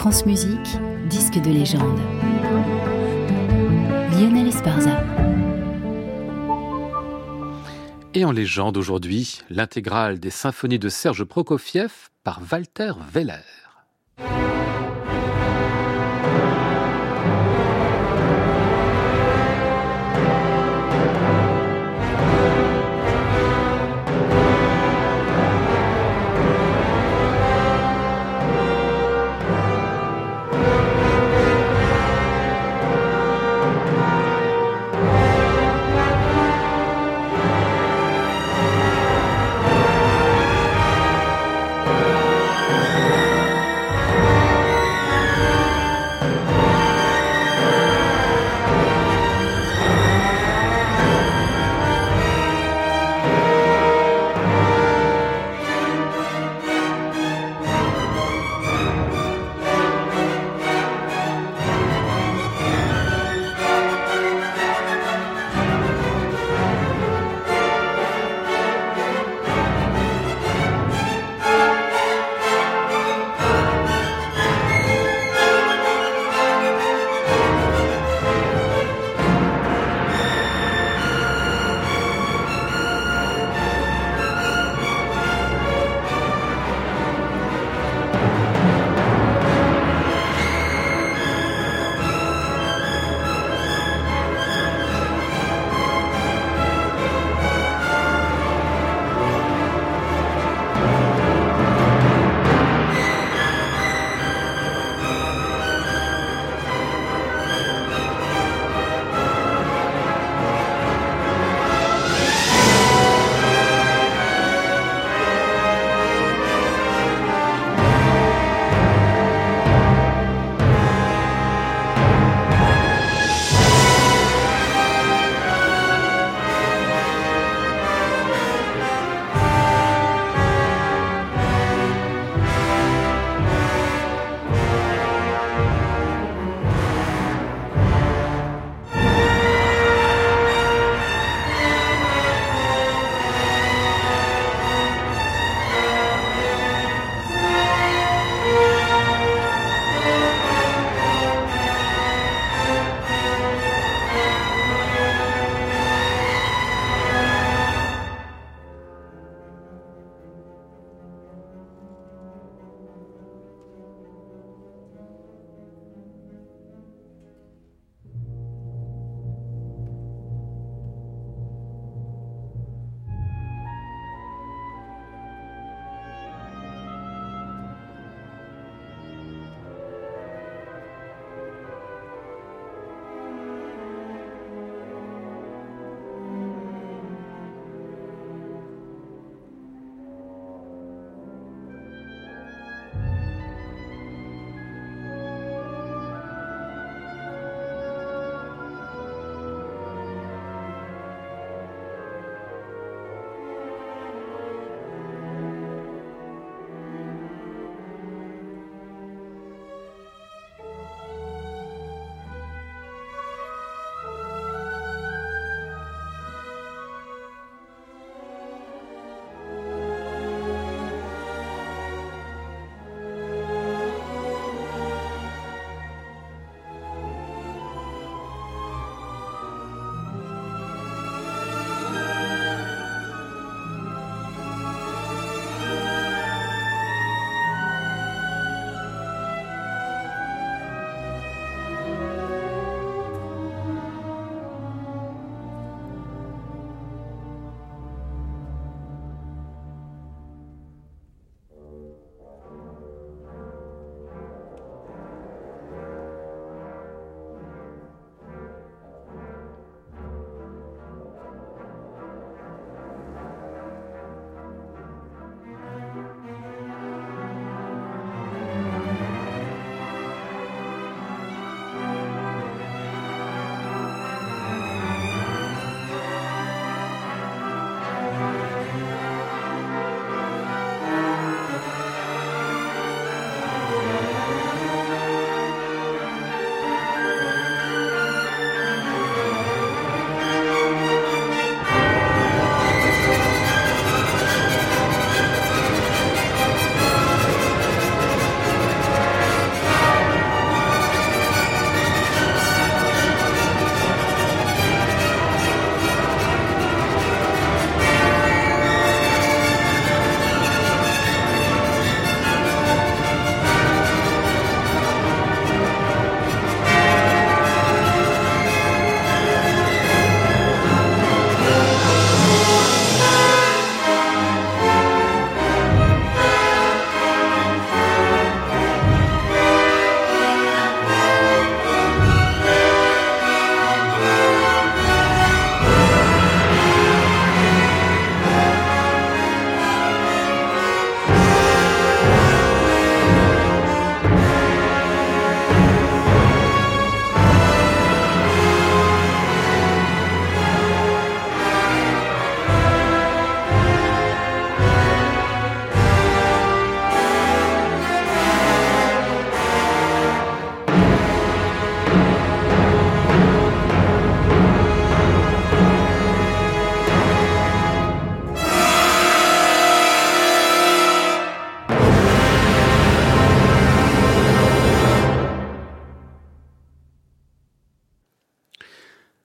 France Musique, disque de légende. Lionel Esparza. Et en légende aujourd'hui, l'intégrale des symphonies de Serge Prokofiev par Walter Weller.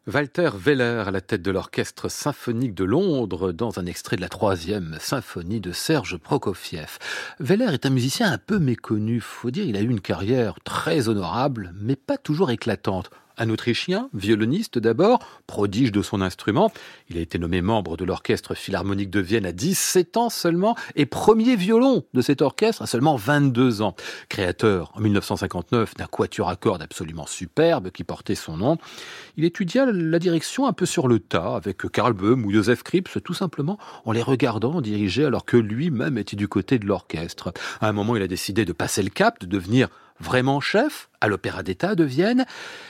Walter Weller à la tête de l'orchestre symphonique de Londres dans un extrait de la troisième symphonie de Serge Prokofiev. Weller est un musicien un peu méconnu, faut dire, il a eu une carrière très honorable, mais pas toujours éclatante. Un Autrichien, violoniste d'abord, prodige de son instrument. Il a été nommé membre de l'Orchestre Philharmonique de Vienne à 17 ans seulement et premier violon de cet orchestre à seulement 22 ans. Créateur en 1959 d'un quatuor à cordes absolument superbe qui portait son nom, il étudia la direction un peu sur le tas avec Karl Böhm ou Joseph Krips tout simplement en les regardant diriger alors que lui-même était du côté de l'orchestre. À un moment, il a décidé de passer le cap, de devenir vraiment chef à l'Opéra d'État de Vienne.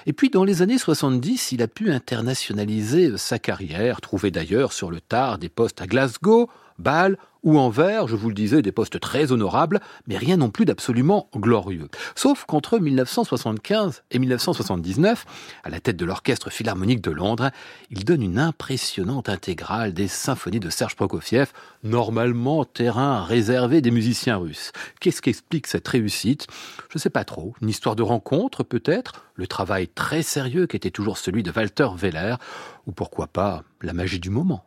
Et puis dans les années 70, il a pu internationaliser sa carrière, trouver d'ailleurs sur le tard des postes à Glasgow, Bâle ou Anvers, je vous le disais, des postes très honorables, mais rien non plus d'absolument glorieux. Sauf qu'entre 1975 et 1979, à la tête de l'Orchestre Philharmonique de Londres, il donne une impressionnante intégrale des symphonies de Serge Prokofiev, normalement terrain réservé des musiciens russes. Qu'est-ce qui explique cette réussite? Je ne sais pas trop. Une histoire de rencontre peut-être? Le travail très sérieux qui était toujours celui de Walter Weller? Ou pourquoi pas la magie du moment?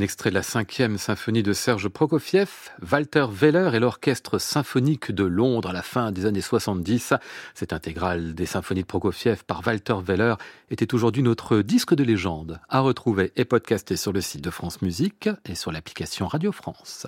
Un extrait de la cinquième symphonie de Serge Prokofiev, Walter Weller et l'orchestre symphonique de Londres à la fin des années 70. Cette intégrale des symphonies de Prokofiev par Walter Weller était aujourd'hui notre disque de légende à retrouver et podcaster sur le site de France Musique et sur l'application Radio France.